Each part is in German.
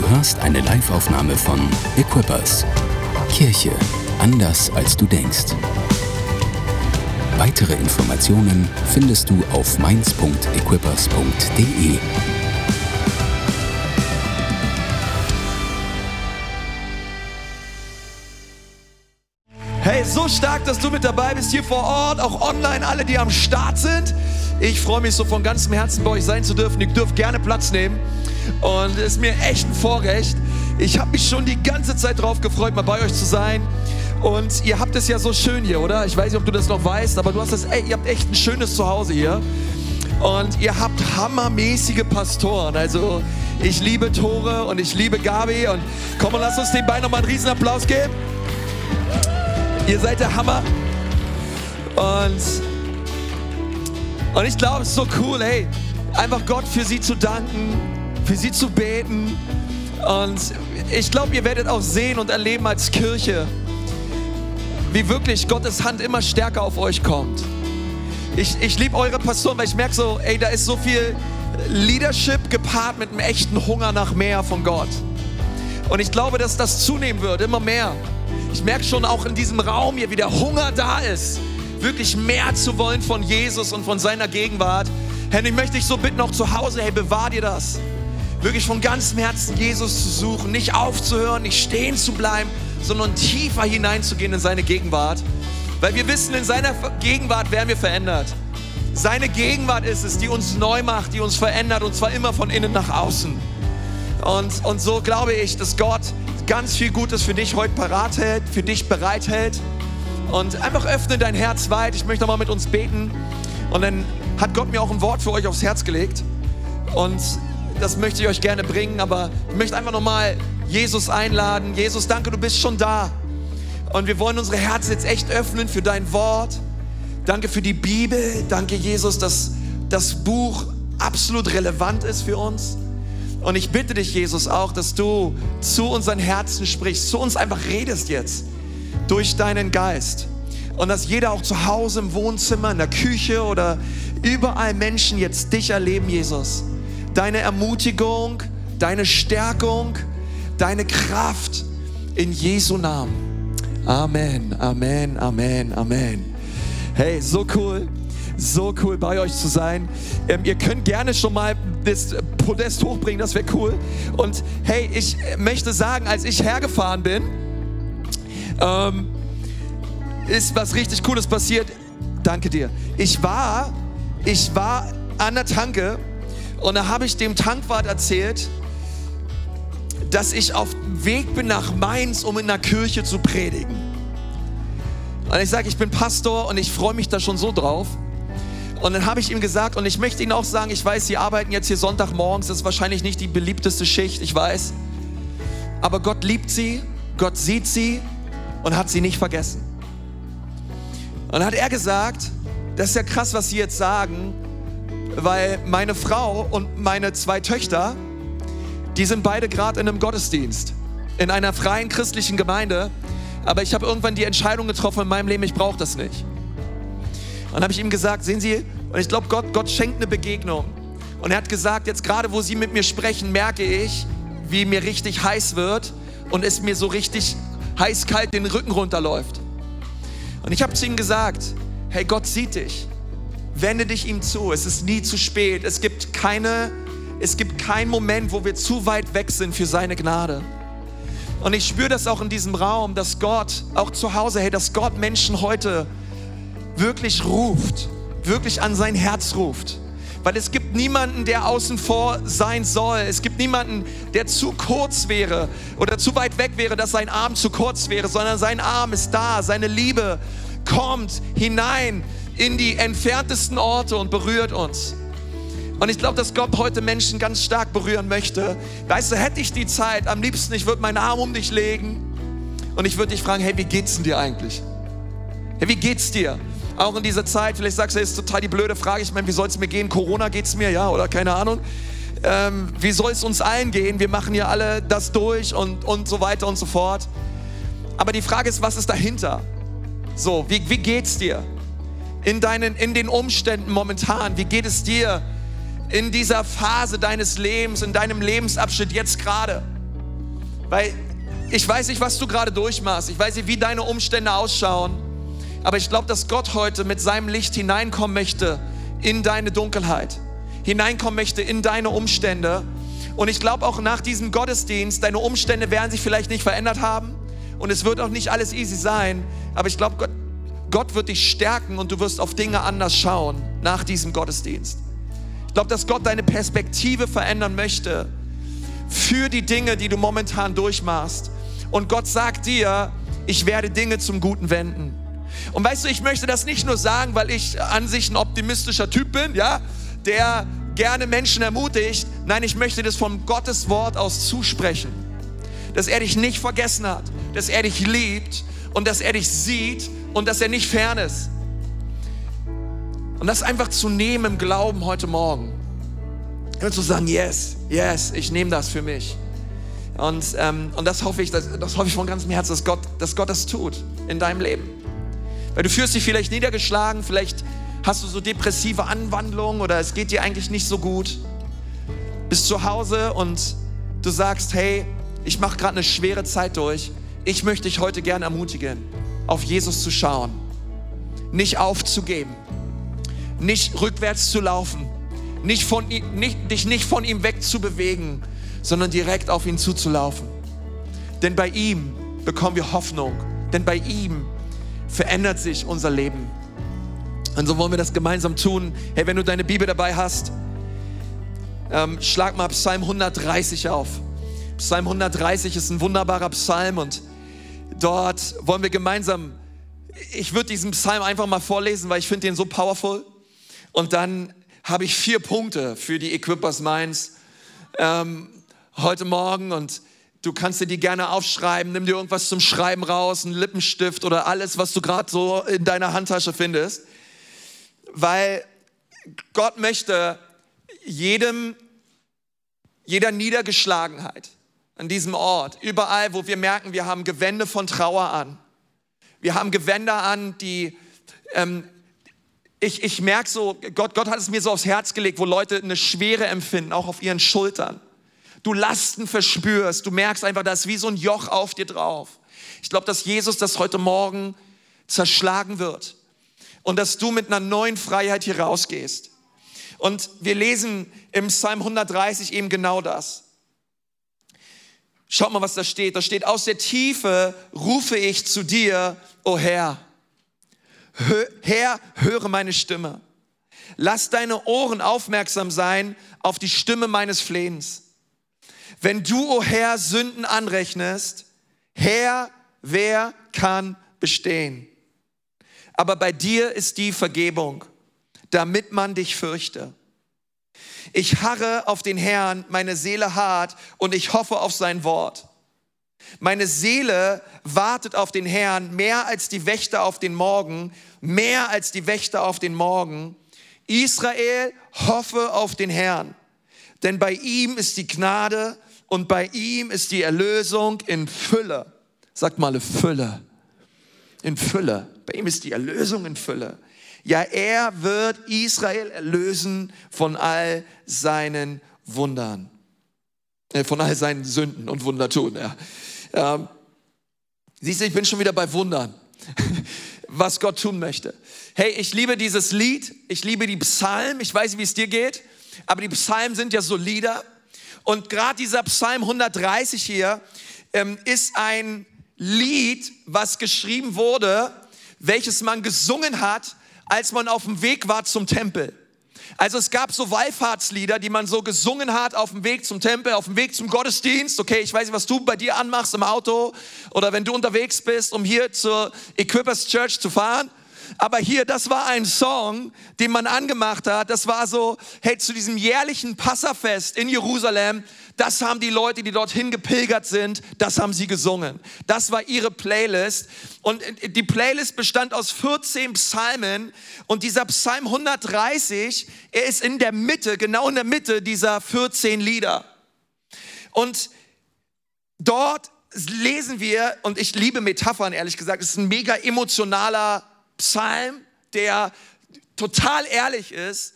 Du hörst eine Liveaufnahme von Equippers. Kirche anders als du denkst. Weitere Informationen findest du auf mainz.equippers.de. Hey, so stark, dass du mit dabei bist hier vor Ort, auch online, alle, die am Start sind. Ich freue mich so von ganzem Herzen bei euch sein zu dürfen. Ihr dürft gerne Platz nehmen. Und es ist mir echt ein Vorrecht. Ich habe mich schon die ganze Zeit drauf gefreut, mal bei euch zu sein. Und ihr habt es ja so schön hier, oder? Ich weiß nicht, ob du das noch weißt, aber du hast das, ey, ihr habt echt ein schönes Zuhause hier. Und ihr habt hammermäßige Pastoren. Also ich liebe Tore und ich liebe Gabi. Und komm und lass uns den beiden nochmal einen riesen Applaus geben. Ihr seid der Hammer. Und, und ich glaube, es ist so cool, hey, einfach Gott für sie zu danken, für sie zu beten. Und ich glaube, ihr werdet auch sehen und erleben als Kirche, wie wirklich Gottes Hand immer stärker auf euch kommt. Ich, ich liebe eure Pastoren, weil ich merke so, ey, da ist so viel Leadership gepaart mit einem echten Hunger nach mehr von Gott. Und ich glaube, dass das zunehmen wird, immer mehr. Ich merke schon auch in diesem Raum hier, wie der Hunger da ist, wirklich mehr zu wollen von Jesus und von seiner Gegenwart. Ich möchte dich so bitten, auch zu Hause, hey, bewahr dir das. Wirklich von ganzem Herzen Jesus zu suchen, nicht aufzuhören, nicht stehen zu bleiben, sondern tiefer hineinzugehen in seine Gegenwart. Weil wir wissen, in seiner Gegenwart werden wir verändert. Seine Gegenwart ist es, die uns neu macht, die uns verändert und zwar immer von innen nach außen. Und, und so glaube ich, dass Gott ganz viel Gutes für dich heute parat hält, für dich bereithält. Und einfach öffne dein Herz weit. Ich möchte nochmal mit uns beten. Und dann hat Gott mir auch ein Wort für euch aufs Herz gelegt. Und das möchte ich euch gerne bringen. Aber ich möchte einfach nochmal Jesus einladen. Jesus, danke, du bist schon da. Und wir wollen unsere Herzen jetzt echt öffnen für dein Wort. Danke für die Bibel. Danke, Jesus, dass das Buch absolut relevant ist für uns. Und ich bitte dich, Jesus, auch, dass du zu unseren Herzen sprichst, zu uns einfach redest jetzt durch deinen Geist. Und dass jeder auch zu Hause im Wohnzimmer, in der Küche oder überall Menschen jetzt dich erleben, Jesus. Deine Ermutigung, deine Stärkung, deine Kraft in Jesu Namen. Amen, Amen, Amen, Amen. Hey, so cool so cool bei euch zu sein. Ähm, ihr könnt gerne schon mal das Podest hochbringen, das wäre cool. Und hey, ich möchte sagen, als ich hergefahren bin, ähm, ist was richtig Cooles passiert. Danke dir. Ich war, ich war an der Tanke und da habe ich dem Tankwart erzählt, dass ich auf dem Weg bin nach Mainz, um in der Kirche zu predigen. Und ich sage, ich bin Pastor und ich freue mich da schon so drauf. Und dann habe ich ihm gesagt, und ich möchte Ihnen auch sagen, ich weiß, Sie arbeiten jetzt hier Sonntagmorgens, das ist wahrscheinlich nicht die beliebteste Schicht, ich weiß. Aber Gott liebt Sie, Gott sieht Sie und hat Sie nicht vergessen. Und dann hat er gesagt, das ist ja krass, was Sie jetzt sagen, weil meine Frau und meine zwei Töchter, die sind beide gerade in einem Gottesdienst, in einer freien christlichen Gemeinde. Aber ich habe irgendwann die Entscheidung getroffen in meinem Leben, ich brauche das nicht. Und habe ich ihm gesagt, sehen Sie, und ich glaube, Gott, Gott schenkt eine Begegnung. Und er hat gesagt, jetzt gerade wo Sie mit mir sprechen, merke ich, wie mir richtig heiß wird und es mir so richtig heiß-kalt den Rücken runterläuft. Und ich habe zu ihm gesagt, hey, Gott sieht dich. Wende dich ihm zu. Es ist nie zu spät. Es gibt keine, es gibt keinen Moment, wo wir zu weit weg sind für seine Gnade. Und ich spüre das auch in diesem Raum, dass Gott, auch zu Hause, hey, dass Gott Menschen heute wirklich ruft, wirklich an sein Herz ruft. Weil es gibt niemanden, der außen vor sein soll. Es gibt niemanden, der zu kurz wäre oder zu weit weg wäre, dass sein Arm zu kurz wäre, sondern sein Arm ist da. Seine Liebe kommt hinein in die entferntesten Orte und berührt uns. Und ich glaube, dass Gott heute Menschen ganz stark berühren möchte. Weißt du, hätte ich die Zeit, am liebsten, ich würde meinen Arm um dich legen und ich würde dich fragen, hey, wie geht's denn dir eigentlich? Hey, wie geht's dir? auch in dieser Zeit. Vielleicht sagst du, das ist total die blöde Frage. Ich meine, wie soll es mir gehen? Corona geht es mir, ja, oder keine Ahnung. Ähm, wie soll es uns allen gehen? Wir machen ja alle das durch und, und so weiter und so fort. Aber die Frage ist, was ist dahinter? So, wie, wie geht's dir? In, deinen, in den Umständen momentan, wie geht es dir in dieser Phase deines Lebens, in deinem Lebensabschnitt jetzt gerade? Weil ich weiß nicht, was du gerade durchmachst. Ich weiß nicht, wie deine Umstände ausschauen. Aber ich glaube, dass Gott heute mit seinem Licht hineinkommen möchte in deine Dunkelheit, hineinkommen möchte in deine Umstände. Und ich glaube auch nach diesem Gottesdienst, deine Umstände werden sich vielleicht nicht verändert haben und es wird auch nicht alles easy sein. Aber ich glaube, Gott, Gott wird dich stärken und du wirst auf Dinge anders schauen nach diesem Gottesdienst. Ich glaube, dass Gott deine Perspektive verändern möchte für die Dinge, die du momentan durchmachst. Und Gott sagt dir, ich werde Dinge zum Guten wenden. Und weißt du, ich möchte das nicht nur sagen, weil ich an sich ein optimistischer Typ bin, ja, der gerne Menschen ermutigt. Nein, ich möchte das von Gottes Wort aus zusprechen. Dass er dich nicht vergessen hat, dass er dich liebt und dass er dich sieht und dass er nicht fern ist. Und das einfach zu nehmen im Glauben heute Morgen. Und zu sagen, yes, yes, ich nehme das für mich. Und, ähm, und das hoffe ich, das, das hoffe ich von ganzem Herzen, dass Gott, dass Gott das tut in deinem Leben. Weil du fühlst dich vielleicht niedergeschlagen, vielleicht hast du so depressive Anwandlungen oder es geht dir eigentlich nicht so gut. Bist zu Hause und du sagst, hey, ich mache gerade eine schwere Zeit durch. Ich möchte dich heute gerne ermutigen, auf Jesus zu schauen, nicht aufzugeben, nicht rückwärts zu laufen, nicht von, nicht, dich nicht von ihm wegzubewegen, sondern direkt auf ihn zuzulaufen. Denn bei ihm bekommen wir Hoffnung. Denn bei ihm verändert sich unser Leben. Und so wollen wir das gemeinsam tun. Hey, wenn du deine Bibel dabei hast, ähm, schlag mal Psalm 130 auf. Psalm 130 ist ein wunderbarer Psalm und dort wollen wir gemeinsam, ich würde diesen Psalm einfach mal vorlesen, weil ich finde den so powerful. Und dann habe ich vier Punkte für die Equippers Minds. Ähm, heute Morgen und du kannst dir die gerne aufschreiben. Nimm dir irgendwas zum Schreiben raus, einen Lippenstift oder alles, was du gerade so in deiner Handtasche findest. Weil Gott möchte jedem, jeder Niedergeschlagenheit an diesem Ort, überall, wo wir merken, wir haben Gewände von Trauer an. Wir haben Gewänder an, die, ähm, ich, ich merke so, Gott, Gott hat es mir so aufs Herz gelegt, wo Leute eine Schwere empfinden, auch auf ihren Schultern du Lasten verspürst, du merkst einfach, da ist wie so ein Joch auf dir drauf. Ich glaube, dass Jesus das heute Morgen zerschlagen wird und dass du mit einer neuen Freiheit hier rausgehst. Und wir lesen im Psalm 130 eben genau das. Schaut mal, was da steht. Da steht, aus der Tiefe rufe ich zu dir, o oh Herr. Herr, höre meine Stimme. Lass deine Ohren aufmerksam sein auf die Stimme meines Flehens. Wenn du, o oh Herr, Sünden anrechnest, Herr, wer kann bestehen? Aber bei dir ist die Vergebung, damit man dich fürchte. Ich harre auf den Herrn, meine Seele hart und ich hoffe auf sein Wort. Meine Seele wartet auf den Herrn mehr als die Wächter auf den Morgen, mehr als die Wächter auf den Morgen. Israel, hoffe auf den Herrn, denn bei ihm ist die Gnade und bei ihm ist die Erlösung in Fülle. Sagt mal Fülle. In Fülle. Bei ihm ist die Erlösung in Fülle. Ja, er wird Israel erlösen von all seinen Wundern. Äh, von all seinen Sünden und Wunder tun. Ja. Ähm, siehst du, ich bin schon wieder bei Wundern, was Gott tun möchte. Hey, ich liebe dieses Lied, ich liebe die Psalmen, ich weiß nicht, wie es dir geht, aber die Psalmen sind ja so Lieder, und gerade dieser Psalm 130 hier ähm, ist ein Lied, was geschrieben wurde, welches man gesungen hat, als man auf dem Weg war zum Tempel. Also es gab so Wallfahrtslieder, die man so gesungen hat auf dem Weg zum Tempel, auf dem Weg zum Gottesdienst. Okay, ich weiß nicht, was du bei dir anmachst im Auto oder wenn du unterwegs bist, um hier zur Equippers Church zu fahren. Aber hier, das war ein Song, den man angemacht hat. Das war so, hey, zu diesem jährlichen Passafest in Jerusalem, das haben die Leute, die dorthin gepilgert sind, das haben sie gesungen. Das war ihre Playlist. Und die Playlist bestand aus 14 Psalmen. Und dieser Psalm 130, er ist in der Mitte, genau in der Mitte dieser 14 Lieder. Und dort lesen wir, und ich liebe Metaphern, ehrlich gesagt, es ist ein mega emotionaler Psalm, der total ehrlich ist,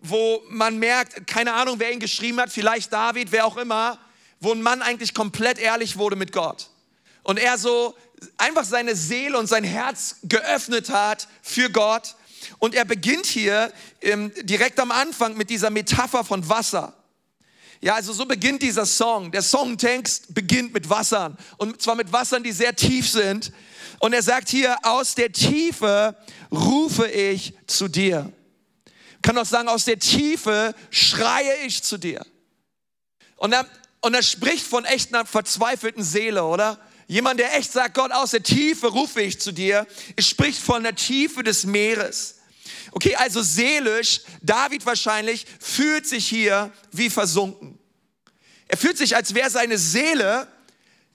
wo man merkt, keine Ahnung, wer ihn geschrieben hat, vielleicht David, wer auch immer, wo ein Mann eigentlich komplett ehrlich wurde mit Gott. Und er so einfach seine Seele und sein Herz geöffnet hat für Gott. Und er beginnt hier ähm, direkt am Anfang mit dieser Metapher von Wasser. Ja, also so beginnt dieser Song. Der Songtext beginnt mit Wassern. Und zwar mit Wassern, die sehr tief sind. Und er sagt hier, aus der Tiefe rufe ich zu dir. Kann auch sagen, aus der Tiefe schreie ich zu dir. Und er, und er spricht von echt einer verzweifelten Seele, oder? Jemand, der echt sagt, Gott, aus der Tiefe rufe ich zu dir. Es spricht von der Tiefe des Meeres. Okay, also seelisch, David wahrscheinlich fühlt sich hier wie versunken. Er fühlt sich, als wäre seine Seele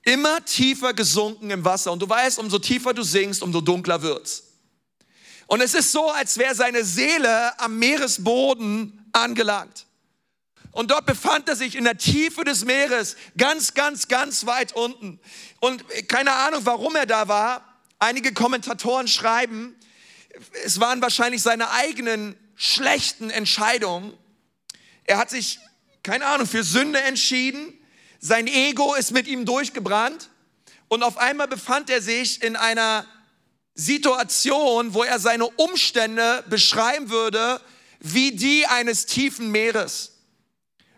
immer tiefer gesunken im Wasser. Und du weißt, umso tiefer du singst, umso dunkler wird's. Und es ist so, als wäre seine Seele am Meeresboden angelangt. Und dort befand er sich in der Tiefe des Meeres, ganz, ganz, ganz weit unten. Und keine Ahnung, warum er da war. Einige Kommentatoren schreiben, es waren wahrscheinlich seine eigenen schlechten Entscheidungen. Er hat sich, keine Ahnung, für Sünde entschieden. Sein Ego ist mit ihm durchgebrannt. Und auf einmal befand er sich in einer Situation, wo er seine Umstände beschreiben würde, wie die eines tiefen Meeres,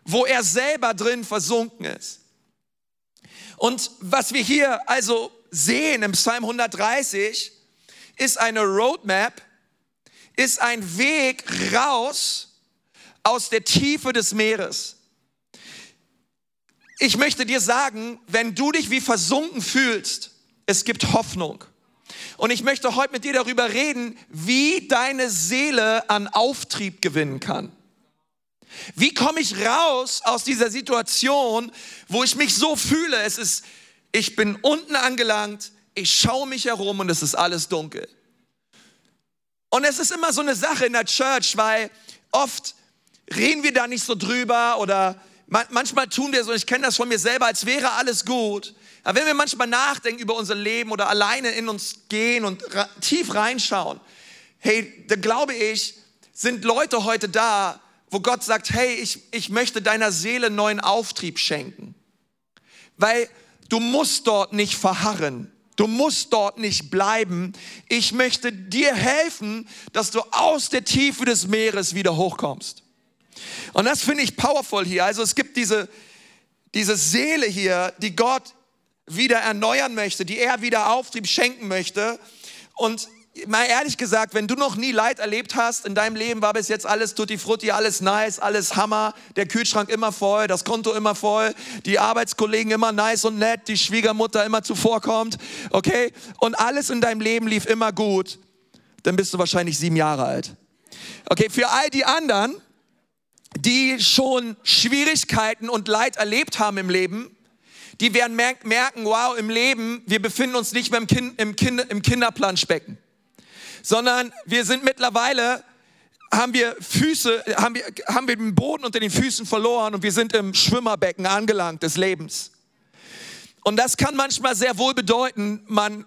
wo er selber drin versunken ist. Und was wir hier also sehen im Psalm 130, ist eine Roadmap, ist ein Weg raus aus der Tiefe des Meeres. Ich möchte dir sagen, wenn du dich wie versunken fühlst, es gibt Hoffnung. Und ich möchte heute mit dir darüber reden, wie deine Seele an Auftrieb gewinnen kann. Wie komme ich raus aus dieser Situation, wo ich mich so fühle? Es ist, ich bin unten angelangt, ich schaue mich herum und es ist alles dunkel. Und es ist immer so eine Sache in der Church, weil oft reden wir da nicht so drüber oder manchmal tun wir so, ich kenne das von mir selber, als wäre alles gut. Aber wenn wir manchmal nachdenken über unser Leben oder alleine in uns gehen und tief reinschauen, hey, da glaube ich, sind Leute heute da, wo Gott sagt, hey, ich, ich möchte deiner Seele neuen Auftrieb schenken. Weil du musst dort nicht verharren. Du musst dort nicht bleiben. Ich möchte dir helfen, dass du aus der Tiefe des Meeres wieder hochkommst. Und das finde ich powerful hier. Also es gibt diese, diese Seele hier, die Gott wieder erneuern möchte, die er wieder Auftrieb schenken möchte. Und mal ehrlich gesagt, wenn du noch nie Leid erlebt hast, in deinem Leben war bis jetzt alles tutti frutti, alles nice, alles Hammer, der Kühlschrank immer voll, das Konto immer voll, die Arbeitskollegen immer nice und nett, die Schwiegermutter immer zuvorkommt, okay? Und alles in deinem Leben lief immer gut, dann bist du wahrscheinlich sieben Jahre alt. Okay, für all die anderen, die schon Schwierigkeiten und Leid erlebt haben im Leben, die werden merken, wow, im Leben, wir befinden uns nicht mehr im, kind, im, kind, im Kinderplanschbecken sondern wir sind mittlerweile haben wir Füße, haben wir, haben wir den Boden unter den Füßen verloren und wir sind im Schwimmerbecken angelangt des Lebens. Und das kann manchmal sehr wohl bedeuten, man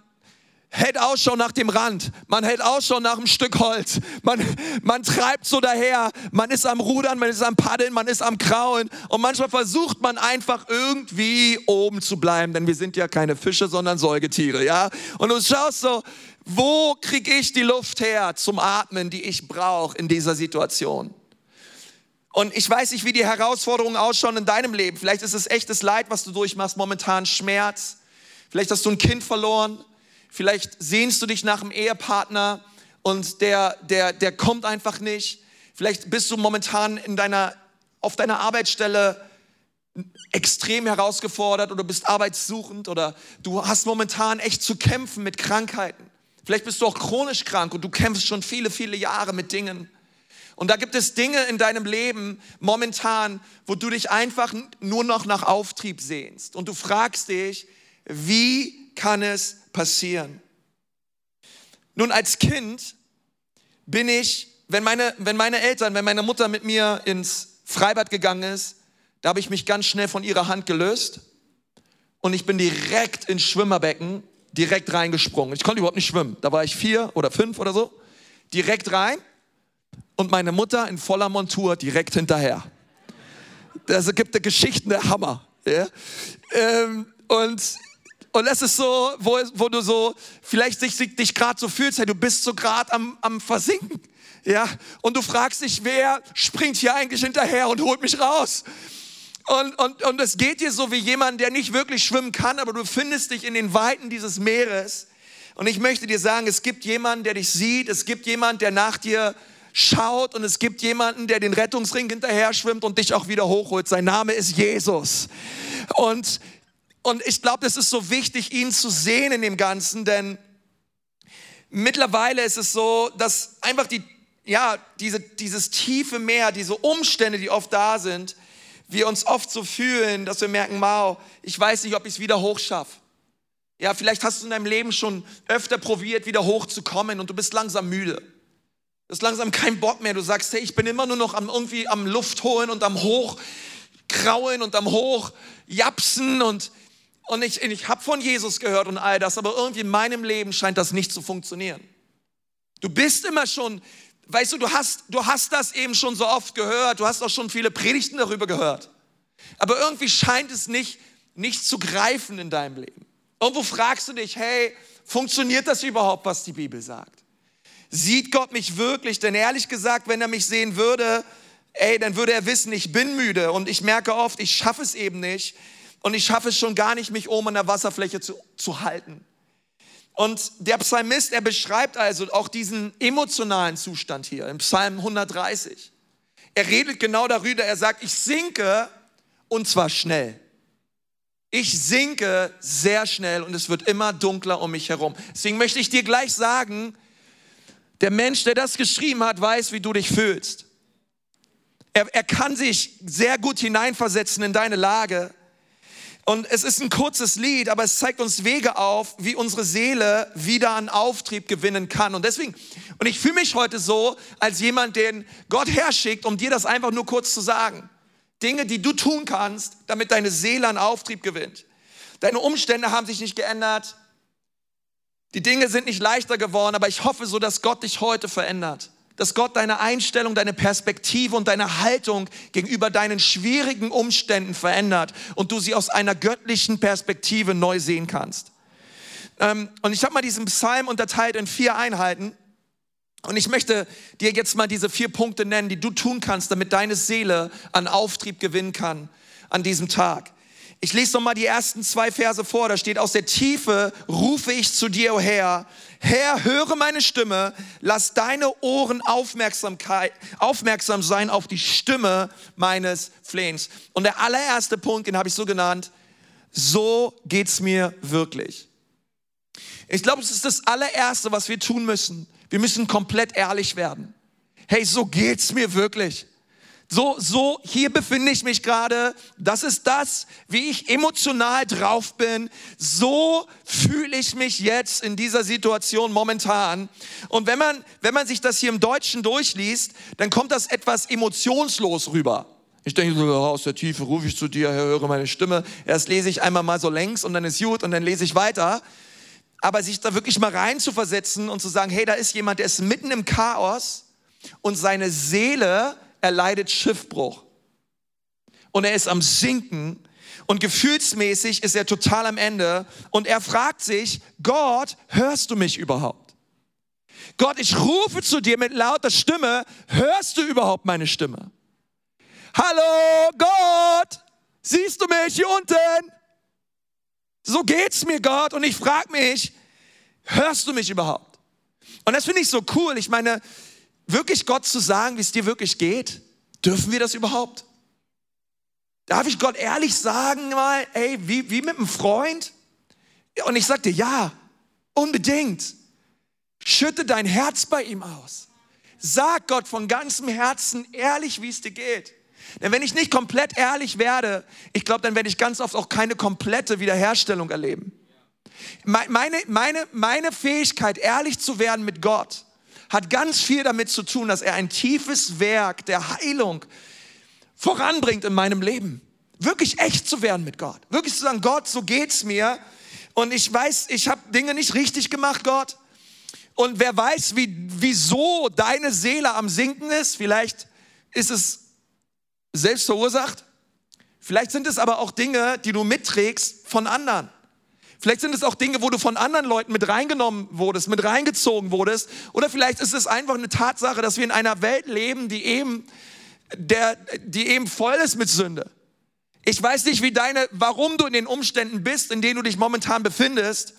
hält Ausschau nach dem Rand, man hält Ausschau nach einem Stück Holz, man, man treibt so daher, man ist am Rudern, man ist am Paddeln, man ist am Krauen und manchmal versucht man einfach irgendwie oben zu bleiben, denn wir sind ja keine Fische, sondern Säugetiere, ja? Und du schaust so, wo kriege ich die Luft her zum Atmen, die ich brauche in dieser Situation? Und ich weiß nicht, wie die Herausforderungen ausschauen in deinem Leben. Vielleicht ist es echtes Leid, was du durchmachst, momentan Schmerz. Vielleicht hast du ein Kind verloren. Vielleicht sehnst du dich nach einem Ehepartner und der, der, der kommt einfach nicht. Vielleicht bist du momentan in deiner, auf deiner Arbeitsstelle extrem herausgefordert oder bist arbeitssuchend oder du hast momentan echt zu kämpfen mit Krankheiten. Vielleicht bist du auch chronisch krank und du kämpfst schon viele, viele Jahre mit Dingen. Und da gibt es Dinge in deinem Leben momentan, wo du dich einfach nur noch nach Auftrieb sehnst. Und du fragst dich, wie kann es passieren? Nun, als Kind bin ich, wenn meine, wenn meine Eltern, wenn meine Mutter mit mir ins Freibad gegangen ist, da habe ich mich ganz schnell von ihrer Hand gelöst und ich bin direkt ins Schwimmerbecken direkt reingesprungen. Ich konnte überhaupt nicht schwimmen. Da war ich vier oder fünf oder so. Direkt rein und meine Mutter in voller Montur direkt hinterher. Das gibt Geschichten der Hammer. Ja? Ähm, und, und das ist so, wo, wo du so vielleicht dich, dich gerade so fühlst, hey, du bist so gerade am, am Versinken. Ja? Und du fragst dich, wer springt hier eigentlich hinterher und holt mich raus? Und, und, und es geht dir so wie jemand, der nicht wirklich schwimmen kann, aber du findest dich in den Weiten dieses Meeres. Und ich möchte dir sagen, es gibt jemanden, der dich sieht, es gibt jemanden, der nach dir schaut und es gibt jemanden, der den Rettungsring hinterher schwimmt und dich auch wieder hochholt. Sein Name ist Jesus. Und, und ich glaube, es ist so wichtig, ihn zu sehen in dem Ganzen, denn mittlerweile ist es so, dass einfach die, ja, diese, dieses tiefe Meer, diese Umstände, die oft da sind, wir uns oft so fühlen, dass wir merken, wow, ich weiß nicht, ob ich es wieder hochschaffe. Ja, vielleicht hast du in deinem Leben schon öfter probiert, wieder hochzukommen und du bist langsam müde. Du hast langsam keinen Bock mehr. Du sagst, hey, ich bin immer nur noch am, irgendwie am Luft holen und am Hochkrauen und am Hochjapsen und, und ich, ich habe von Jesus gehört und all das, aber irgendwie in meinem Leben scheint das nicht zu funktionieren. Du bist immer schon, weißt du, du hast, du hast das eben schon so oft gehört, du hast auch schon viele Predigten darüber gehört. Aber irgendwie scheint es nicht, nicht zu greifen in deinem Leben. Irgendwo fragst du dich, hey, funktioniert das überhaupt, was die Bibel sagt? Sieht Gott mich wirklich? Denn ehrlich gesagt, wenn er mich sehen würde, ey, dann würde er wissen, ich bin müde und ich merke oft, ich schaffe es eben nicht und ich schaffe es schon gar nicht, mich oben an der Wasserfläche zu, zu halten. Und der Psalmist, er beschreibt also auch diesen emotionalen Zustand hier im Psalm 130. Er redet genau darüber, er sagt, ich sinke und zwar schnell. Ich sinke sehr schnell und es wird immer dunkler um mich herum. Deswegen möchte ich dir gleich sagen, der Mensch, der das geschrieben hat, weiß, wie du dich fühlst. Er, er kann sich sehr gut hineinversetzen in deine Lage. Und es ist ein kurzes Lied, aber es zeigt uns Wege auf, wie unsere Seele wieder an Auftrieb gewinnen kann. Und deswegen, und ich fühle mich heute so als jemand, den Gott herschickt, um dir das einfach nur kurz zu sagen. Dinge, die du tun kannst, damit deine Seele an Auftrieb gewinnt. Deine Umstände haben sich nicht geändert. Die Dinge sind nicht leichter geworden, aber ich hoffe so, dass Gott dich heute verändert. Dass Gott deine Einstellung, deine Perspektive und deine Haltung gegenüber deinen schwierigen Umständen verändert und du sie aus einer göttlichen Perspektive neu sehen kannst. Ähm, und ich habe mal diesen Psalm unterteilt in vier Einheiten. Und ich möchte dir jetzt mal diese vier Punkte nennen, die du tun kannst, damit deine Seele an Auftrieb gewinnen kann an diesem Tag. Ich lese noch mal die ersten zwei Verse vor. Da steht, aus der Tiefe rufe ich zu dir, o oh Herr. Herr, höre meine Stimme. Lass deine Ohren aufmerksam sein auf die Stimme meines Flehens. Und der allererste Punkt, den habe ich so genannt, so geht's mir wirklich. Ich glaube, es ist das allererste, was wir tun müssen. Wir müssen komplett ehrlich werden. Hey, so geht's mir wirklich. So, so, hier befinde ich mich gerade. Das ist das, wie ich emotional drauf bin. So fühle ich mich jetzt in dieser Situation momentan. Und wenn man, wenn man sich das hier im Deutschen durchliest, dann kommt das etwas emotionslos rüber. Ich denke so, aus der Tiefe rufe ich zu dir, höre meine Stimme. Erst lese ich einmal mal so längs und dann ist gut und dann lese ich weiter. Aber sich da wirklich mal rein zu versetzen und zu sagen, hey, da ist jemand, der ist mitten im Chaos und seine Seele er leidet Schiffbruch. Und er ist am Sinken und gefühlsmäßig ist er total am Ende und er fragt sich, Gott, hörst du mich überhaupt? Gott, ich rufe zu dir mit lauter Stimme, hörst du überhaupt meine Stimme? Hallo Gott, siehst du mich hier unten? So geht's mir, Gott, und ich frage mich, hörst du mich überhaupt? Und das finde ich so cool. Ich meine, wirklich Gott zu sagen, wie es dir wirklich geht? Dürfen wir das überhaupt? Darf ich Gott ehrlich sagen mal, ey, wie, wie mit einem Freund? Und ich sagte, ja, unbedingt. Schütte dein Herz bei ihm aus. Sag Gott von ganzem Herzen ehrlich, wie es dir geht. Denn wenn ich nicht komplett ehrlich werde, ich glaube, dann werde ich ganz oft auch keine komplette Wiederherstellung erleben. Meine, meine, meine Fähigkeit, ehrlich zu werden mit Gott, hat ganz viel damit zu tun, dass er ein tiefes Werk der Heilung voranbringt in meinem Leben. Wirklich echt zu werden mit Gott. Wirklich zu sagen, Gott, so geht's mir. Und ich weiß, ich habe Dinge nicht richtig gemacht, Gott. Und wer weiß, wie, wieso deine Seele am Sinken ist, vielleicht ist es selbst verursacht. Vielleicht sind es aber auch Dinge, die du mitträgst von anderen. Vielleicht sind es auch Dinge, wo du von anderen Leuten mit reingenommen wurdest, mit reingezogen wurdest. Oder vielleicht ist es einfach eine Tatsache, dass wir in einer Welt leben, die eben, der, die eben voll ist mit Sünde. Ich weiß nicht, wie deine, warum du in den Umständen bist, in denen du dich momentan befindest.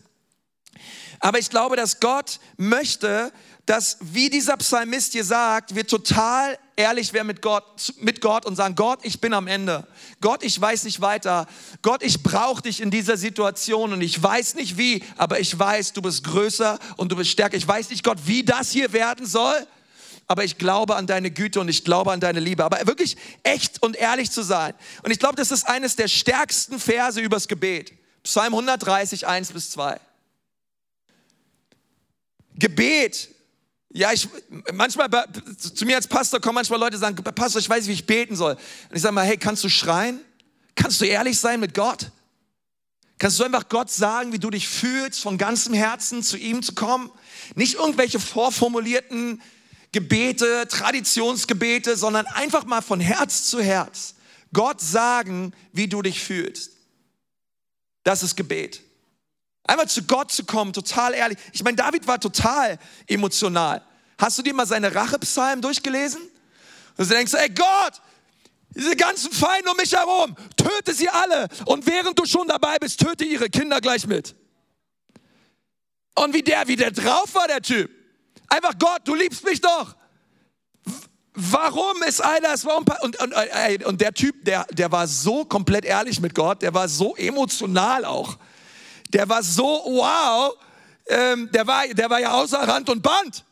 Aber ich glaube, dass Gott möchte, dass, wie dieser Psalmist hier sagt, wir total ehrlich werden mit Gott, mit Gott und sagen, Gott, ich bin am Ende. Gott, ich weiß nicht weiter. Gott, ich brauche dich in dieser Situation und ich weiß nicht wie, aber ich weiß, du bist größer und du bist stärker. Ich weiß nicht, Gott, wie das hier werden soll, aber ich glaube an deine Güte und ich glaube an deine Liebe. Aber wirklich echt und ehrlich zu sein. Und ich glaube, das ist eines der stärksten Verse übers Gebet. Psalm 130, 1 bis 2. Gebet ja, ich, manchmal, zu mir als Pastor kommen manchmal Leute, sagen, Pastor, ich weiß nicht, wie ich beten soll. Und ich sage mal, hey, kannst du schreien? Kannst du ehrlich sein mit Gott? Kannst du einfach Gott sagen, wie du dich fühlst, von ganzem Herzen zu ihm zu kommen? Nicht irgendwelche vorformulierten Gebete, Traditionsgebete, sondern einfach mal von Herz zu Herz. Gott sagen, wie du dich fühlst. Das ist Gebet. Einmal zu Gott zu kommen, total ehrlich. Ich meine, David war total emotional. Hast du dir mal seine Rachepsalmen durchgelesen? Und du denkst, ey Gott, diese ganzen Feinde um mich herum, töte sie alle. Und während du schon dabei bist, töte ihre Kinder gleich mit. Und wie der, wie der drauf war, der Typ. Einfach Gott, du liebst mich doch. Warum ist all das? Warum? Und, und, und der Typ, der, der war so komplett ehrlich mit Gott, der war so emotional auch der war so wow, ähm, der, war, der war ja außer Rand und Band.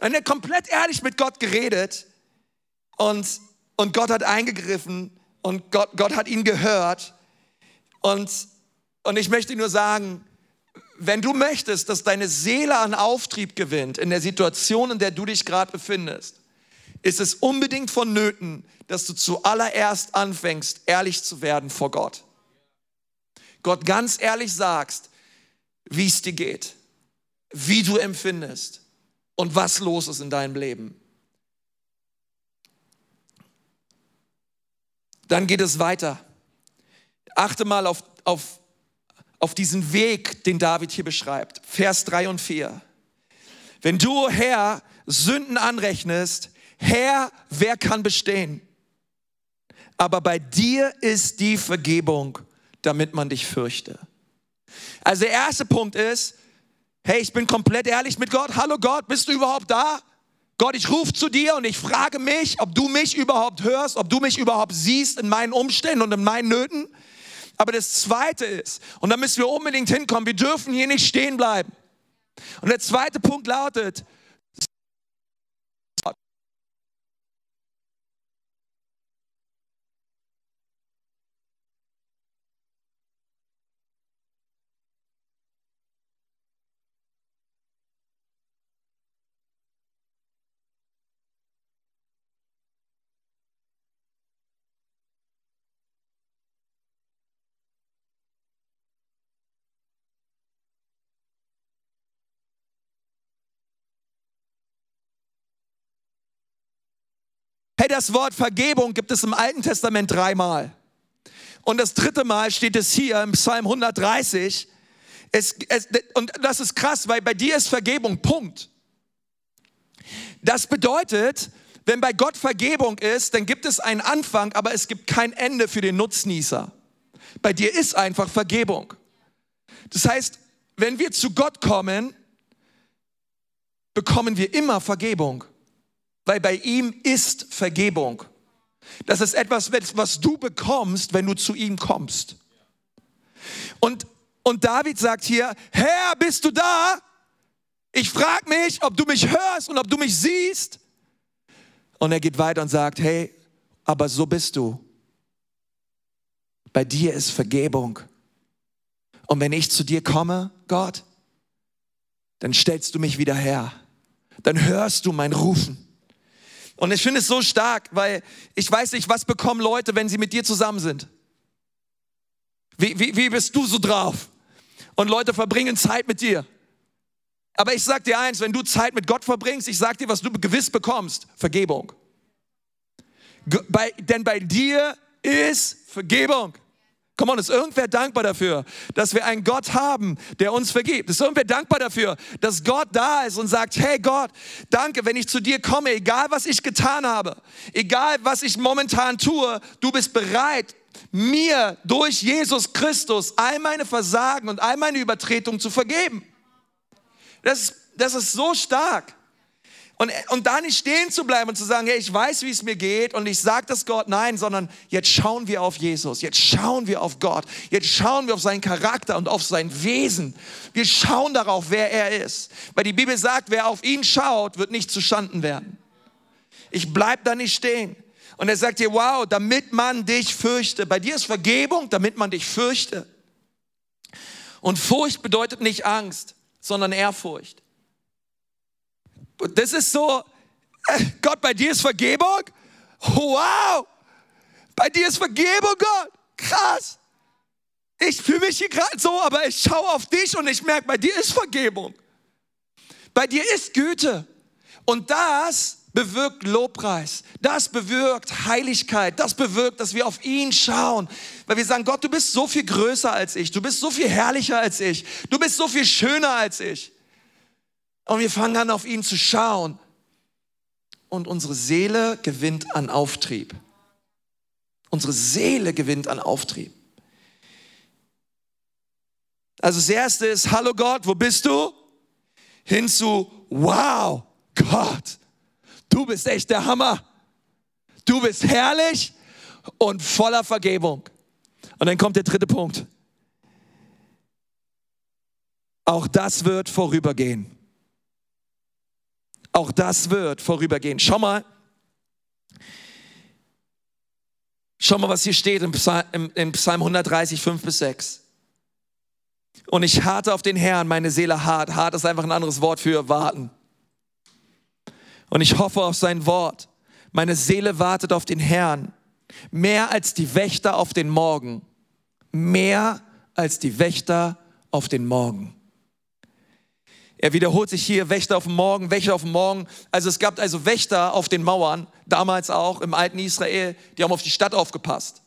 Und er hat komplett ehrlich mit Gott geredet und, und Gott hat eingegriffen und Gott, Gott hat ihn gehört. Und, und ich möchte nur sagen, wenn du möchtest, dass deine Seele an Auftrieb gewinnt in der Situation, in der du dich gerade befindest, ist es unbedingt vonnöten, dass du zuallererst anfängst, ehrlich zu werden vor Gott. Gott ganz ehrlich sagst, wie es dir geht, wie du empfindest und was los ist in deinem Leben. Dann geht es weiter. Achte mal auf, auf, auf diesen Weg, den David hier beschreibt. Vers 3 und 4. Wenn du, Herr, Sünden anrechnest, Herr, wer kann bestehen? Aber bei dir ist die Vergebung damit man dich fürchte. Also der erste Punkt ist, hey, ich bin komplett ehrlich mit Gott. Hallo Gott, bist du überhaupt da? Gott, ich rufe zu dir und ich frage mich, ob du mich überhaupt hörst, ob du mich überhaupt siehst in meinen Umständen und in meinen Nöten. Aber das Zweite ist, und da müssen wir unbedingt hinkommen, wir dürfen hier nicht stehen bleiben. Und der zweite Punkt lautet, Hey, das Wort Vergebung gibt es im Alten Testament dreimal. Und das dritte Mal steht es hier im Psalm 130. Es, es, und das ist krass, weil bei dir ist Vergebung, Punkt. Das bedeutet, wenn bei Gott Vergebung ist, dann gibt es einen Anfang, aber es gibt kein Ende für den Nutznießer. Bei dir ist einfach Vergebung. Das heißt, wenn wir zu Gott kommen, bekommen wir immer Vergebung weil bei ihm ist Vergebung. Das ist etwas, was du bekommst, wenn du zu ihm kommst. Und, und David sagt hier, Herr, bist du da? Ich frage mich, ob du mich hörst und ob du mich siehst. Und er geht weiter und sagt, hey, aber so bist du. Bei dir ist Vergebung. Und wenn ich zu dir komme, Gott, dann stellst du mich wieder her. Dann hörst du mein Rufen. Und ich finde es so stark, weil ich weiß nicht, was bekommen Leute, wenn sie mit dir zusammen sind. Wie, wie, wie bist du so drauf? Und Leute verbringen Zeit mit dir. Aber ich sag dir eins, wenn du Zeit mit Gott verbringst, ich sag dir, was du gewiss bekommst, Vergebung. Bei, denn bei dir ist Vergebung. Komm on, ist irgendwer dankbar dafür, dass wir einen Gott haben, der uns vergibt? Ist irgendwer dankbar dafür, dass Gott da ist und sagt, hey Gott, danke, wenn ich zu dir komme, egal was ich getan habe, egal was ich momentan tue, du bist bereit, mir durch Jesus Christus all meine Versagen und all meine Übertretungen zu vergeben. Das das ist so stark. Und, und da nicht stehen zu bleiben und zu sagen, hey, ich weiß, wie es mir geht und ich sage das Gott, nein, sondern jetzt schauen wir auf Jesus, jetzt schauen wir auf Gott, jetzt schauen wir auf seinen Charakter und auf sein Wesen. Wir schauen darauf, wer er ist. Weil die Bibel sagt, wer auf ihn schaut, wird nicht zustanden werden. Ich bleib da nicht stehen. Und er sagt dir, wow, damit man dich fürchte. Bei dir ist Vergebung, damit man dich fürchte. Und Furcht bedeutet nicht Angst, sondern Ehrfurcht. Das ist so, äh, Gott, bei dir ist Vergebung? Wow! Bei dir ist Vergebung, Gott. Krass. Ich fühle mich hier gerade so, aber ich schaue auf dich und ich merke, bei dir ist Vergebung. Bei dir ist Güte. Und das bewirkt Lobpreis. Das bewirkt Heiligkeit. Das bewirkt, dass wir auf ihn schauen. Weil wir sagen, Gott, du bist so viel größer als ich. Du bist so viel herrlicher als ich. Du bist so viel schöner als ich. Und wir fangen an, auf ihn zu schauen. Und unsere Seele gewinnt an Auftrieb. Unsere Seele gewinnt an Auftrieb. Also das erste ist, hallo Gott, wo bist du? Hinzu, wow, Gott, du bist echt der Hammer. Du bist herrlich und voller Vergebung. Und dann kommt der dritte Punkt. Auch das wird vorübergehen. Auch das wird vorübergehen. Schau mal. Schau mal, was hier steht im Psalm, im Psalm 130, 5 bis 6. Und ich harte auf den Herrn, meine Seele hart. Hart ist einfach ein anderes Wort für warten. Und ich hoffe auf sein Wort. Meine Seele wartet auf den Herrn. Mehr als die Wächter auf den Morgen. Mehr als die Wächter auf den Morgen. Er wiederholt sich hier, Wächter auf dem Morgen, Wächter auf dem Morgen. Also es gab also Wächter auf den Mauern, damals auch im alten Israel, die haben auf die Stadt aufgepasst.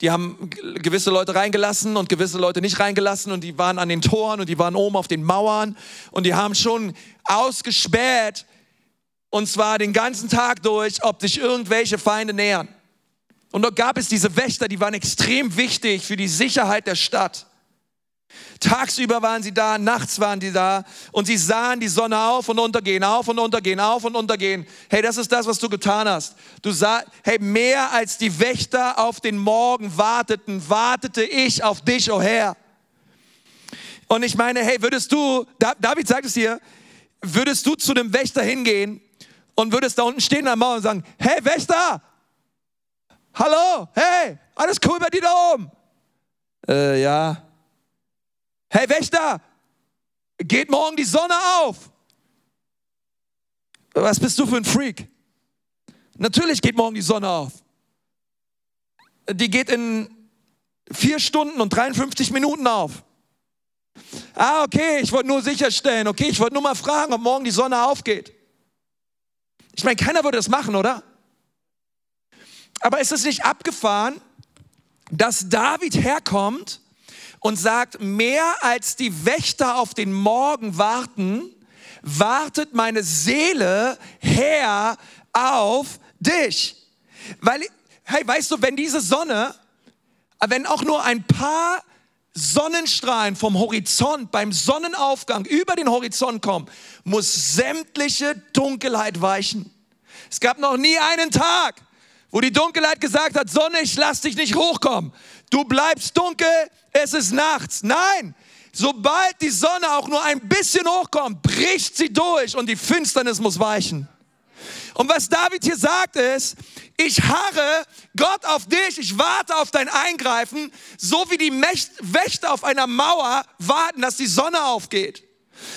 Die haben gewisse Leute reingelassen und gewisse Leute nicht reingelassen und die waren an den Toren und die waren oben auf den Mauern und die haben schon ausgespäht und zwar den ganzen Tag durch, ob sich irgendwelche Feinde nähern. Und dort gab es diese Wächter, die waren extrem wichtig für die Sicherheit der Stadt. Tagsüber waren sie da, nachts waren die da und sie sahen die Sonne auf und untergehen, auf und untergehen, auf und untergehen. Hey, das ist das, was du getan hast. Du sah, hey, mehr als die Wächter auf den Morgen warteten, wartete ich auf dich, o oh Herr. Und ich meine, hey, würdest du, David sagt es hier, würdest du zu dem Wächter hingehen und würdest da unten stehen der Mauer und sagen, hey Wächter, hallo, hey, alles cool bei dir da oben? Äh, ja, Hey Wächter, geht morgen die Sonne auf? Was bist du für ein Freak? Natürlich geht morgen die Sonne auf. Die geht in vier Stunden und 53 Minuten auf. Ah, okay, ich wollte nur sicherstellen, okay, ich wollte nur mal fragen, ob morgen die Sonne aufgeht. Ich meine, keiner würde das machen, oder? Aber ist es nicht abgefahren, dass David herkommt und sagt, mehr als die Wächter auf den Morgen warten, wartet meine Seele her auf dich. Weil, hey, weißt du, wenn diese Sonne, wenn auch nur ein paar Sonnenstrahlen vom Horizont beim Sonnenaufgang über den Horizont kommen, muss sämtliche Dunkelheit weichen. Es gab noch nie einen Tag, wo die Dunkelheit gesagt hat, Sonne, ich lass dich nicht hochkommen. Du bleibst dunkel, es ist nachts. Nein, sobald die Sonne auch nur ein bisschen hochkommt, bricht sie durch und die Finsternis muss weichen. Und was David hier sagt ist, ich harre Gott auf dich, ich warte auf dein Eingreifen, so wie die Wächter auf einer Mauer warten, dass die Sonne aufgeht.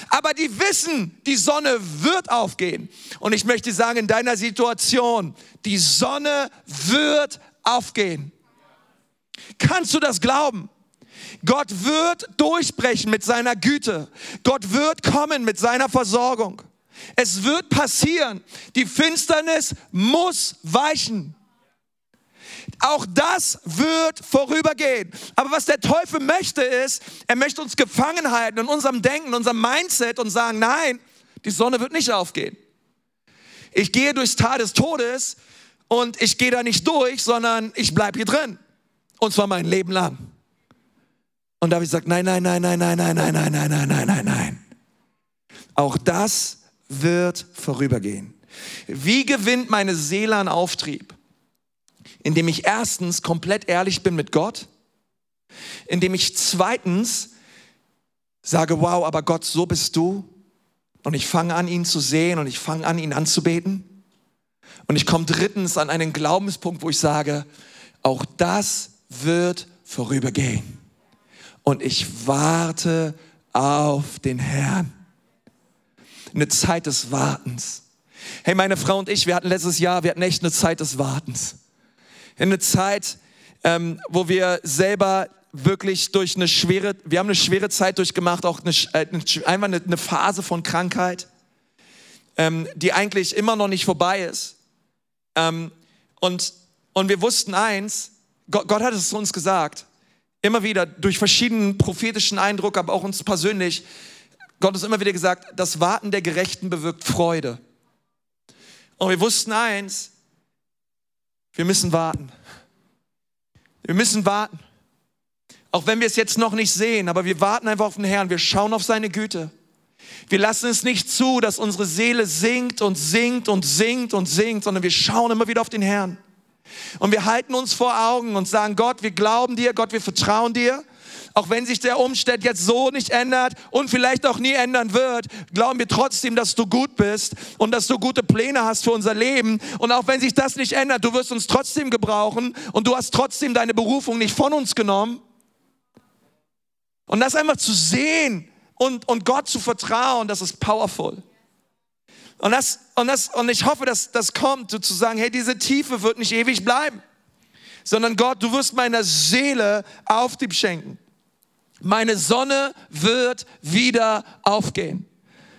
Aber die wissen, die Sonne wird aufgehen. Und ich möchte sagen, in deiner Situation, die Sonne wird aufgehen. Kannst du das glauben? Gott wird durchbrechen mit seiner Güte. Gott wird kommen mit seiner Versorgung. Es wird passieren. Die Finsternis muss weichen. Auch das wird vorübergehen. Aber was der Teufel möchte ist, er möchte uns gefangen halten in unserem Denken, unserem Mindset und sagen, nein, die Sonne wird nicht aufgehen. Ich gehe durchs Tal des Todes und ich gehe da nicht durch, sondern ich bleibe hier drin. Und zwar mein Leben lang. Und da habe ich gesagt, nein, nein, nein, nein, nein, nein, nein, nein, nein, nein, nein, nein, nein. Auch das wird vorübergehen. Wie gewinnt meine Seele an Auftrieb? Indem ich erstens komplett ehrlich bin mit Gott, indem ich zweitens sage, wow, aber Gott, so bist du. Und ich fange an, ihn zu sehen und ich fange an, ihn anzubeten. Und ich komme drittens an einen Glaubenspunkt, wo ich sage, auch das wird vorübergehen. Und ich warte auf den Herrn. Eine Zeit des Wartens. Hey, meine Frau und ich, wir hatten letztes Jahr, wir hatten echt eine Zeit des Wartens. Eine Zeit, ähm, wo wir selber wirklich durch eine schwere, wir haben eine schwere Zeit durchgemacht, auch eine, äh, einfach eine, eine, Phase von Krankheit, ähm, die eigentlich immer noch nicht vorbei ist. Ähm, und, und wir wussten eins, Gott, Gott hat es uns gesagt, immer wieder durch verschiedenen prophetischen Eindruck, aber auch uns persönlich, Gott hat immer wieder gesagt, das Warten der Gerechten bewirkt Freude. Und wir wussten eins, wir müssen warten. Wir müssen warten. Auch wenn wir es jetzt noch nicht sehen, aber wir warten einfach auf den Herrn. Wir schauen auf seine Güte. Wir lassen es nicht zu, dass unsere Seele singt und singt und singt und singt, sondern wir schauen immer wieder auf den Herrn. Und wir halten uns vor Augen und sagen, Gott, wir glauben dir, Gott, wir vertrauen dir. Auch wenn sich der Umstand jetzt so nicht ändert und vielleicht auch nie ändern wird, glauben wir trotzdem, dass du gut bist und dass du gute Pläne hast für unser Leben. Und auch wenn sich das nicht ändert, du wirst uns trotzdem gebrauchen und du hast trotzdem deine Berufung nicht von uns genommen. Und das einfach zu sehen und, und Gott zu vertrauen, das ist powerful. Und, das, und, das, und ich hoffe, dass das kommt, so zu sagen, hey, diese Tiefe wird nicht ewig bleiben, sondern Gott, du wirst meiner Seele Auftrieb schenken. Meine Sonne wird wieder aufgehen.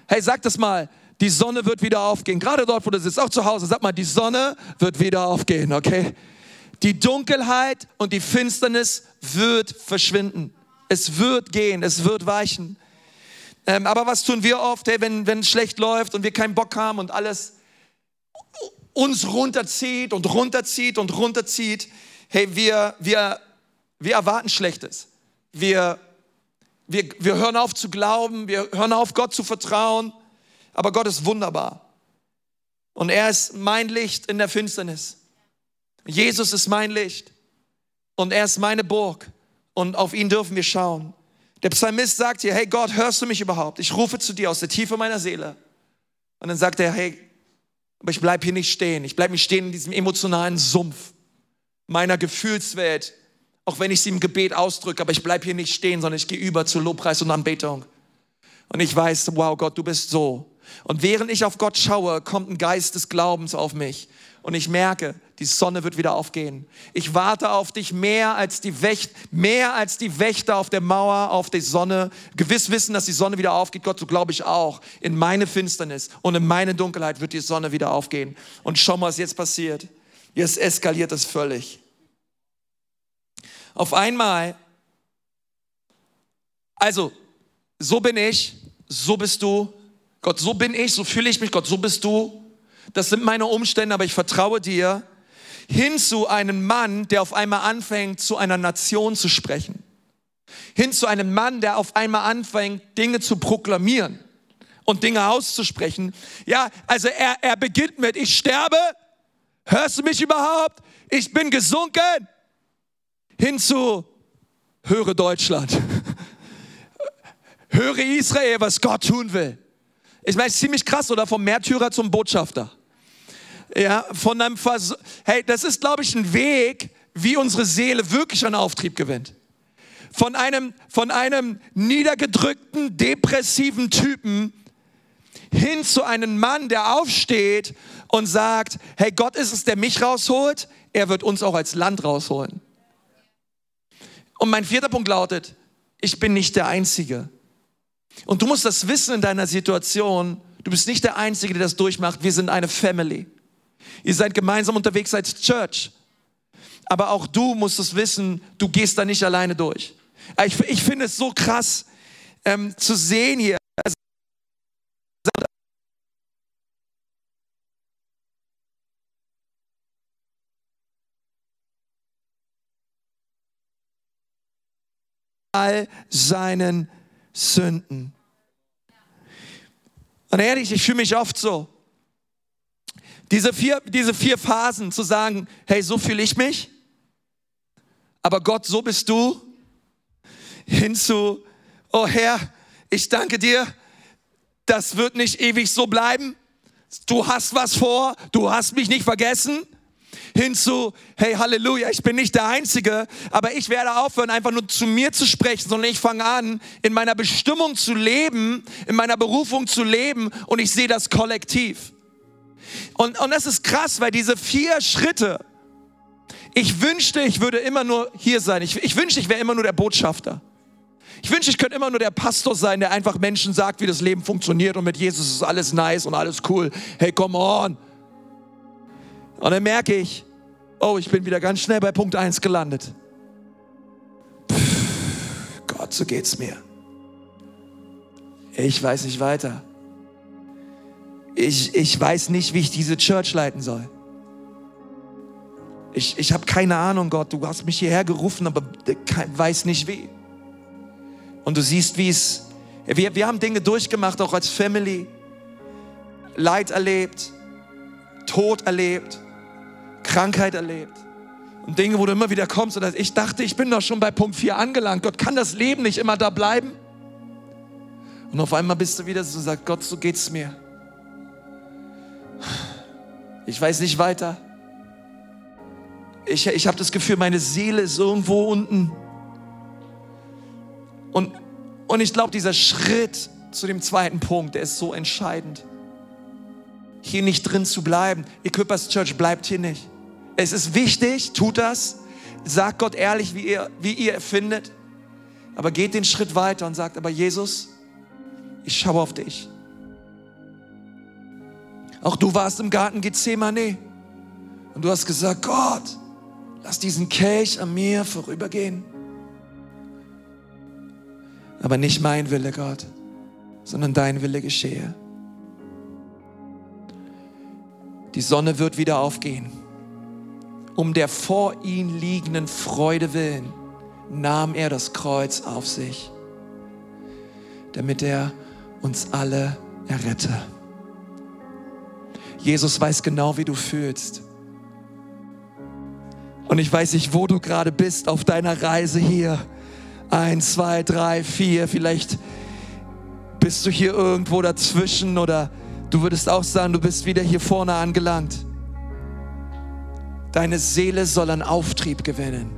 Hey, sag das mal. Die Sonne wird wieder aufgehen. Gerade dort, wo du sitzt, auch zu Hause. Sag mal, die Sonne wird wieder aufgehen, okay? Die Dunkelheit und die Finsternis wird verschwinden. Es wird gehen, es wird weichen. Ähm, aber was tun wir oft, hey, wenn, es schlecht läuft und wir keinen Bock haben und alles uns runterzieht und runterzieht und runterzieht? Hey, wir, wir, wir erwarten Schlechtes. Wir, wir, wir hören auf zu glauben, wir hören auf, Gott zu vertrauen. Aber Gott ist wunderbar. Und er ist mein Licht in der Finsternis. Jesus ist mein Licht. Und er ist meine Burg. Und auf ihn dürfen wir schauen. Der Psalmist sagt hier, hey Gott, hörst du mich überhaupt? Ich rufe zu dir aus der Tiefe meiner Seele. Und dann sagt er, hey, aber ich bleibe hier nicht stehen. Ich bleibe nicht stehen in diesem emotionalen Sumpf meiner Gefühlswelt, auch wenn ich sie im Gebet ausdrücke, aber ich bleibe hier nicht stehen, sondern ich gehe über zu Lobpreis und Anbetung. Und ich weiß, wow, Gott, du bist so. Und während ich auf Gott schaue, kommt ein Geist des Glaubens auf mich. Und ich merke, die Sonne wird wieder aufgehen. Ich warte auf dich mehr als die Wächter, mehr als die Wächter auf der Mauer, auf die Sonne. Gewiss wissen, dass die Sonne wieder aufgeht. Gott, so glaube ich auch. In meine Finsternis und in meine Dunkelheit wird die Sonne wieder aufgehen. Und schau mal, was jetzt passiert. Jetzt eskaliert es völlig. Auf einmal, also, so bin ich, so bist du. Gott, so bin ich, so fühle ich mich. Gott, so bist du. Das sind meine Umstände, aber ich vertraue dir hin zu einem Mann, der auf einmal anfängt, zu einer Nation zu sprechen. Hin zu einem Mann, der auf einmal anfängt, Dinge zu proklamieren und Dinge auszusprechen. Ja, also er, er beginnt mit, ich sterbe, hörst du mich überhaupt? Ich bin gesunken. Hin zu, höre Deutschland. höre Israel, was Gott tun will. Ich meine, ziemlich krass, oder? Vom Märtyrer zum Botschafter ja, von einem Vers hey, das ist, glaube ich, ein Weg, wie unsere Seele wirklich einen Auftrieb gewinnt. Von einem, von einem niedergedrückten, depressiven Typen hin zu einem Mann, der aufsteht und sagt, hey, Gott ist es, der mich rausholt, er wird uns auch als Land rausholen. Und mein vierter Punkt lautet, ich bin nicht der Einzige. Und du musst das wissen in deiner Situation, du bist nicht der Einzige, der das durchmacht, wir sind eine Family. Ihr seid gemeinsam unterwegs als Church. Aber auch du musst es wissen, du gehst da nicht alleine durch. Ich, ich finde es so krass ähm, zu sehen hier. all seinen Sünden. Und ehrlich, ich fühle mich oft so. Diese vier, diese vier Phasen zu sagen, hey, so fühle ich mich, aber Gott, so bist du, hinzu, oh Herr, ich danke dir, das wird nicht ewig so bleiben. Du hast was vor, du hast mich nicht vergessen hinzu, hey Halleluja, ich bin nicht der Einzige, aber ich werde aufhören, einfach nur zu mir zu sprechen, sondern ich fange an, in meiner Bestimmung zu leben, in meiner Berufung zu leben und ich sehe das kollektiv. Und, und das ist krass, weil diese vier Schritte, ich wünschte, ich würde immer nur hier sein. Ich, ich wünschte, ich wäre immer nur der Botschafter. Ich wünschte, ich könnte immer nur der Pastor sein, der einfach Menschen sagt, wie das Leben funktioniert und mit Jesus ist alles nice und alles cool. Hey, come on. Und dann merke ich, oh, ich bin wieder ganz schnell bei Punkt 1 gelandet. Pff, Gott, so geht's mir. Ich weiß nicht weiter. Ich, ich weiß nicht, wie ich diese Church leiten soll. Ich, ich habe keine Ahnung, Gott, du hast mich hierher gerufen, aber weiß nicht wie. Und du siehst, wie es, wir, wir haben Dinge durchgemacht, auch als Family, Leid erlebt, Tod erlebt. Krankheit erlebt. Und Dinge, wo du immer wieder kommst und ich dachte, ich bin doch schon bei Punkt 4 angelangt. Gott, kann das Leben nicht immer da bleiben? Und auf einmal bist du wieder so und sagst, Gott, so geht's mir. Ich weiß nicht weiter. Ich, ich habe das Gefühl, meine Seele ist irgendwo unten. Und, und ich glaube, dieser Schritt zu dem zweiten Punkt, der ist so entscheidend. Hier nicht drin zu bleiben. Equippers Church bleibt hier nicht. Es ist wichtig, tut das. Sagt Gott ehrlich, wie ihr, wie ihr findet. Aber geht den Schritt weiter und sagt, aber Jesus, ich schaue auf dich. Auch du warst im Garten Gethsemane und du hast gesagt, Gott, lass diesen Kelch an mir vorübergehen. Aber nicht mein Wille, Gott, sondern dein Wille geschehe. Die Sonne wird wieder aufgehen um der vor ihm liegenden Freude willen nahm er das Kreuz auf sich, damit er uns alle errette. Jesus weiß genau, wie du fühlst. Und ich weiß nicht, wo du gerade bist auf deiner Reise hier. Eins, zwei, drei, vier, vielleicht bist du hier irgendwo dazwischen oder du würdest auch sagen, du bist wieder hier vorne angelangt. Deine Seele soll einen Auftrieb gewinnen.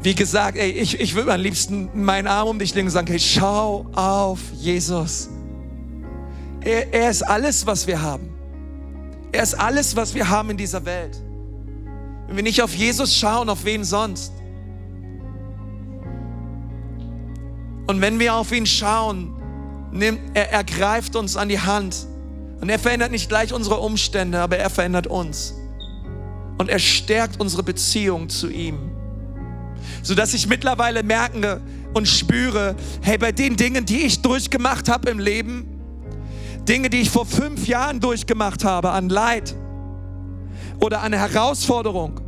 Wie gesagt, ey, ich, ich würde am liebsten meinen Arm um dich legen und sagen, hey, schau auf Jesus. Er, er ist alles, was wir haben. Er ist alles, was wir haben in dieser Welt. Wenn wir nicht auf Jesus schauen, auf wen sonst? Und wenn wir auf ihn schauen, nimmt, er, er greift uns an die Hand und er verändert nicht gleich unsere Umstände, aber er verändert uns. Und er stärkt unsere Beziehung zu ihm. Sodass ich mittlerweile merke und spüre, hey, bei den Dingen, die ich durchgemacht habe im Leben, Dinge, die ich vor fünf Jahren durchgemacht habe an Leid oder an Herausforderung,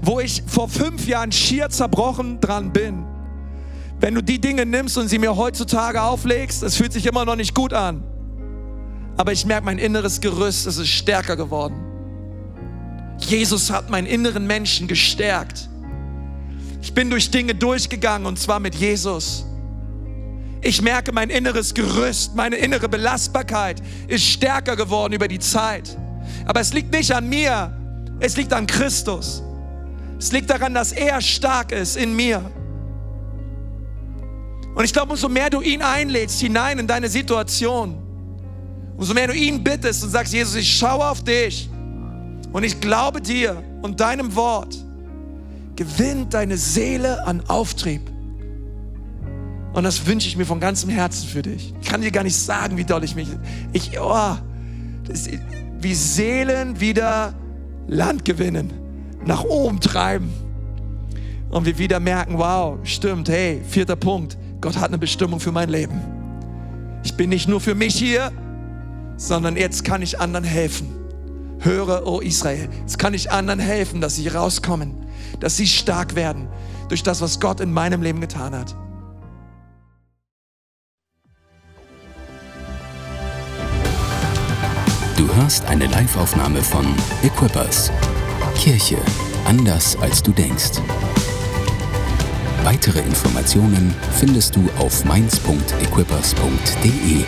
wo ich vor fünf Jahren schier zerbrochen dran bin, wenn du die Dinge nimmst und sie mir heutzutage auflegst, es fühlt sich immer noch nicht gut an aber ich merke, mein inneres Gerüst, es ist stärker geworden. Jesus hat meinen inneren Menschen gestärkt. Ich bin durch Dinge durchgegangen und zwar mit Jesus. Ich merke, mein inneres Gerüst, meine innere Belastbarkeit ist stärker geworden über die Zeit. Aber es liegt nicht an mir, es liegt an Christus. Es liegt daran, dass er stark ist in mir. Und ich glaube, umso mehr du ihn einlädst hinein in deine Situation, Umso mehr du ihn bittest und sagst, Jesus, ich schaue auf dich und ich glaube dir und deinem Wort, gewinnt deine Seele an Auftrieb. Und das wünsche ich mir von ganzem Herzen für dich. Ich kann dir gar nicht sagen, wie doll ich mich. Ich, oh, das, wie Seelen wieder Land gewinnen, nach oben treiben. Und wir wieder merken, wow, stimmt, hey, vierter Punkt, Gott hat eine Bestimmung für mein Leben. Ich bin nicht nur für mich hier, sondern jetzt kann ich anderen helfen. Höre, o oh Israel, jetzt kann ich anderen helfen, dass sie rauskommen, dass sie stark werden durch das, was Gott in meinem Leben getan hat. Du hörst eine Live-Aufnahme von Equippers. Kirche anders als du denkst. Weitere Informationen findest du auf mainz.equippers.de.